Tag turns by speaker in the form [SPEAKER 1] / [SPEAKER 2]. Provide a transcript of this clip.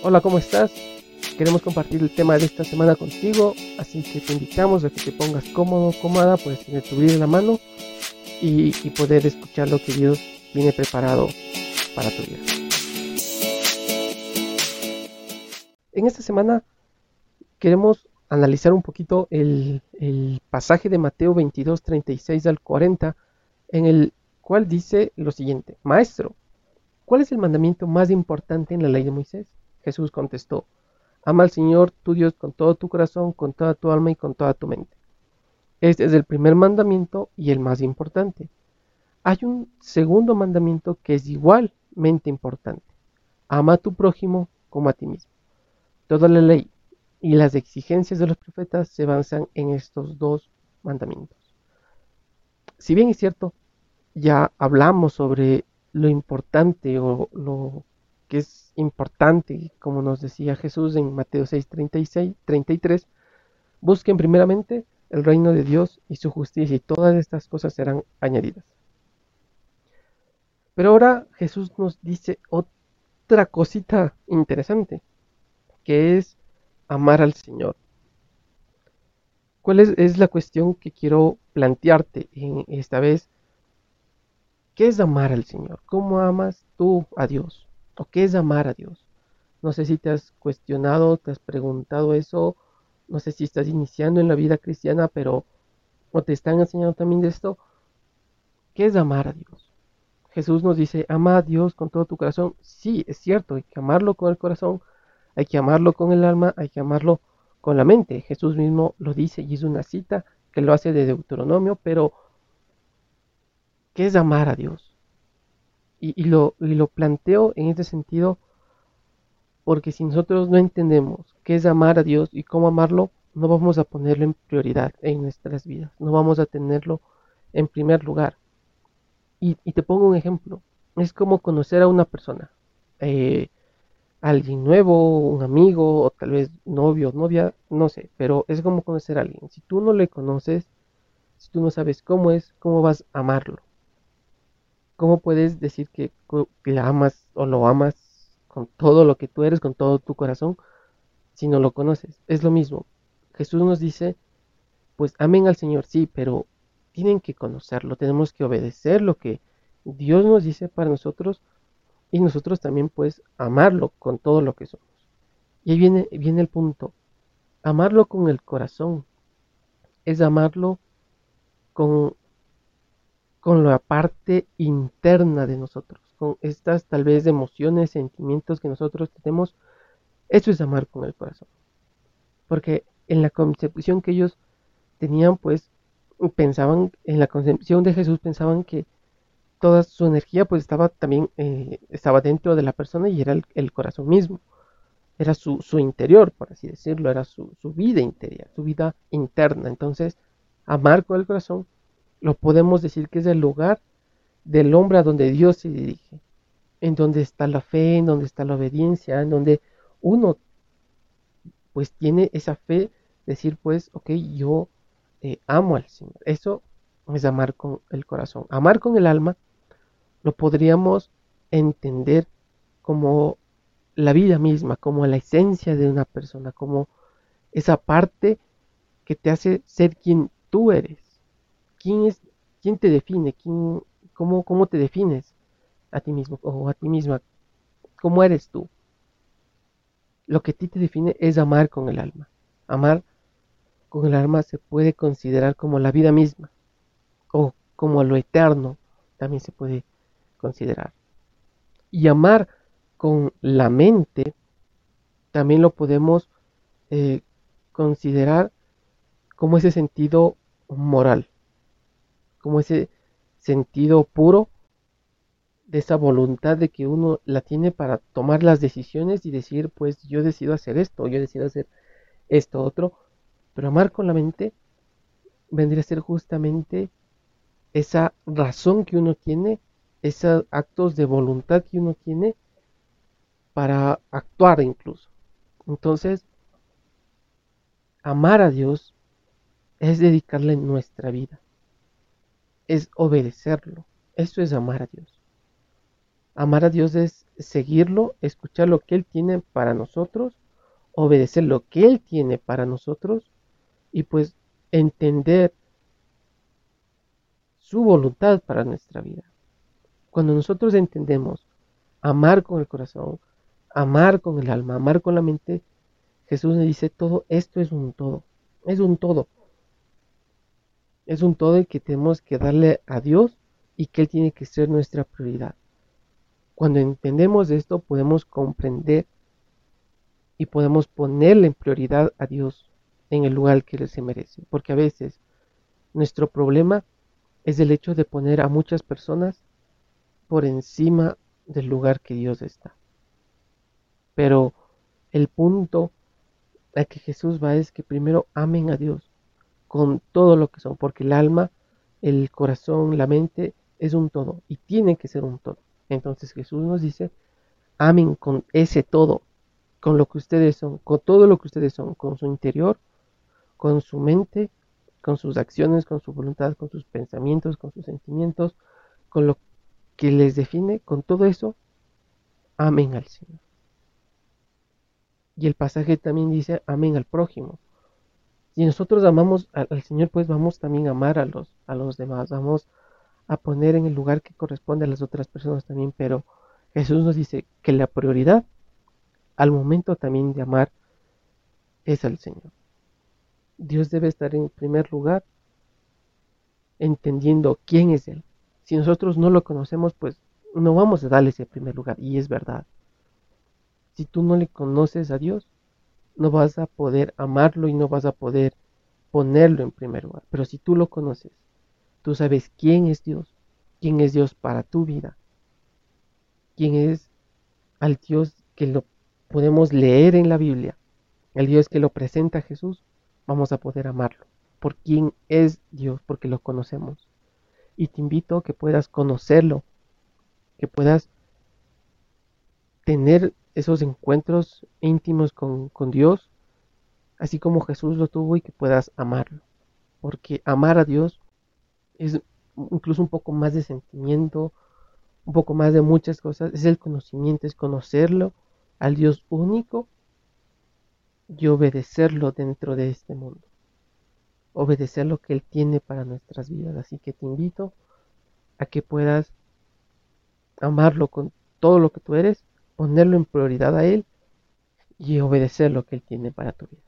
[SPEAKER 1] Hola, ¿cómo estás? Queremos compartir el tema de esta semana contigo, así que te invitamos a que te pongas cómodo, cómoda, puedes tener tu vida en la mano y, poder escuchar lo que Dios tiene preparado para tu vida. En esta semana queremos analizar un poquito el, el pasaje de Mateo 22, 36 al 40, en el cual dice lo siguiente, Maestro, ¿cuál es el mandamiento más importante en la ley de Moisés? Jesús contestó, Ama al Señor tu Dios con todo tu corazón, con toda tu alma y con toda tu mente. Este es el primer mandamiento y el más importante. Hay un segundo mandamiento que es igualmente importante. Ama a tu prójimo como a ti mismo. Toda la ley y las exigencias de los profetas se basan en estos dos mandamientos. Si bien es cierto, ya hablamos sobre lo importante o lo que es importante, como nos decía Jesús en Mateo 6, 36, 33, busquen primeramente el reino de Dios y su justicia y todas estas cosas serán añadidas. Pero ahora Jesús nos dice otra cosita interesante, que es amar al Señor. ¿Cuál es, es la cuestión que quiero plantearte en esta vez? ¿Qué es amar al Señor? ¿Cómo amas tú a Dios? ¿O qué es amar a Dios? No sé si te has cuestionado, te has preguntado eso, no sé si estás iniciando en la vida cristiana, pero o te están enseñando también de esto. ¿Qué es amar a Dios? Jesús nos dice, ama a Dios con todo tu corazón. Sí, es cierto, hay que amarlo con el corazón, hay que amarlo con el alma, hay que amarlo con la mente. Jesús mismo lo dice y es una cita que lo hace de Deuteronomio, pero ¿qué es amar a Dios? Y, lo, lo planteo en este sentido porque si nosotros no entendemos qué es amar a Dios y cómo amarlo, no vamos a ponerlo en prioridad en nuestras vidas, no vamos a tenerlo en primer lugar. Y, te pongo un ejemplo, es como conocer a una persona, eh, alguien nuevo, un amigo, o tal vez novio, novia, no sé, pero es como conocer a alguien. Si tú no le conoces, si tú no sabes cómo es, ¿cómo vas a amarlo? ¿Cómo puedes decir que, la amas o lo amas con todo lo que tú eres, con todo tu corazón, si no lo conoces? Es lo mismo. Jesús nos dice, pues amen al Señor, sí, pero tienen que conocerlo, tenemos que obedecer lo que Dios nos dice para nosotros y nosotros también pues amarlo con todo lo que somos. Y ahí viene, viene el punto. Amarlo con el corazón es amarlo con con la parte interna de nosotros, con estas tal vez emociones, sentimientos que nosotros tenemos, eso es amar con el corazón. Porque en la concepción que ellos tenían, pues pensaban, en la concepción de Jesús pensaban que toda su energía pues estaba también, eh, estaba dentro de la persona y era el, corazón mismo. Era su, interior, por así decirlo, era su, su vida interior, su vida interna. Entonces, amar con el corazón lo podemos decir que es el lugar del hombre a donde Dios se dirige, en donde está la fe, en donde está la obediencia, en donde uno pues tiene esa fe, decir pues, ok, yo eh, amo al Señor. Eso es amar con el corazón. Amar con el alma lo podríamos entender como la vida misma, como la esencia de una persona, como esa parte que te hace ser quien tú eres. ¿Quién, te define? ¿Quién, cómo, ¿Cómo te defines a ti mismo o a ti misma? ¿Cómo eres tú? Lo que a ti te define es amar con el alma. Amar con el alma se puede considerar como la vida misma o como lo eterno también se puede considerar. Y amar con la mente también lo podemos eh, considerar como ese sentido moral como ese sentido puro de esa voluntad de que uno la tiene para tomar las decisiones y decir, pues yo decido hacer esto, yo decido hacer esto otro, pero amar con la mente vendría a ser justamente esa razón que uno tiene, esos actos de voluntad que uno tiene para actuar incluso. Entonces, amar a Dios es dedicarle nuestra vida es obedecerlo. Esto es amar a Dios. Amar a Dios es seguirlo, escuchar lo que Él tiene para nosotros, obedecer lo que Él tiene para nosotros y pues entender su voluntad para nuestra vida. Cuando nosotros entendemos amar con el corazón, amar con el alma, amar con la mente, Jesús nos dice todo esto es un todo, es un todo. Es un todo el que tenemos que darle a Dios y que Él tiene que ser nuestra prioridad. Cuando entendemos esto podemos comprender y podemos ponerle en prioridad a Dios en el lugar que Él se merece. Porque a veces nuestro problema es el hecho de poner a muchas personas por encima del lugar que Dios está. Pero el punto a que Jesús va es que primero amen a Dios con todo lo que son, porque el alma, el corazón, la mente es un todo y tiene que ser un todo. Entonces Jesús nos dice, amen con ese todo, con lo que ustedes son, con todo lo que ustedes son, con su interior, con su mente, con sus acciones, con su voluntad, con sus pensamientos, con sus sentimientos, con lo que les define, con todo eso, amen al Señor. Y el pasaje también dice, amen al prójimo. Si nosotros amamos al, Señor, pues vamos también a amar a los, a los demás, vamos a poner en el lugar que corresponde a las otras personas también, pero Jesús nos dice que la prioridad al momento también de amar es al Señor. Dios debe estar en primer lugar entendiendo quién es Él. Si nosotros no lo conocemos, pues no vamos a darle ese primer lugar, y es verdad. Si tú no le conoces a Dios, no vas a poder amarlo y no vas a poder ponerlo en primer lugar. Pero si tú lo conoces, Tú sabes quién es Dios, quién es Dios para tu vida, quién es al Dios que lo podemos leer en la Biblia, el Dios que lo presenta Jesús, vamos a poder amarlo, por quién es Dios, porque lo conocemos. Y te invito a que puedas conocerlo, que puedas tener esos encuentros íntimos con, Dios, así como Jesús lo tuvo y que puedas amarlo. Porque amar a Dios es incluso un poco más de sentimiento, un poco más de muchas cosas, es el conocimiento, es conocerlo al Dios único y obedecerlo dentro de este mundo. Obedecer lo que Él tiene para nuestras vidas. Así que te invito a que puedas amarlo con todo lo que tú eres, ponerlo en prioridad a Él y obedecer lo que Él tiene para tu vida.